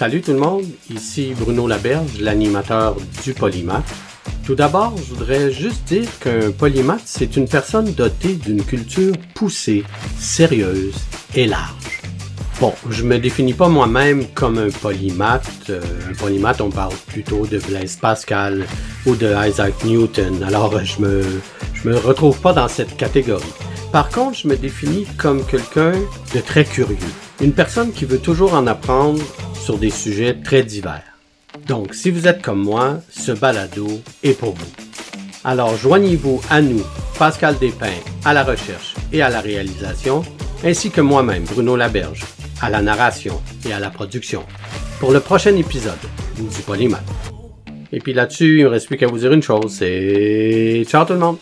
Salut tout le monde, ici Bruno Laberge, l'animateur du Polymath. Tout d'abord, je voudrais juste dire qu'un polymath, c'est une personne dotée d'une culture poussée, sérieuse et large. Bon, je me définis pas moi-même comme un polymath. Euh, un polymath, on parle plutôt de Blaise Pascal ou de Isaac Newton. Alors, je me, je me retrouve pas dans cette catégorie. Par contre, je me définis comme quelqu'un de très curieux. Une personne qui veut toujours en apprendre sur des sujets très divers. Donc, si vous êtes comme moi, ce balado est pour vous. Alors, joignez-vous à nous, Pascal Despins, à la recherche et à la réalisation, ainsi que moi-même, Bruno Laberge, à la narration et à la production, pour le prochain épisode du Polymath. Et puis là-dessus, il ne me reste plus qu'à vous dire une chose, c'est ciao tout le monde!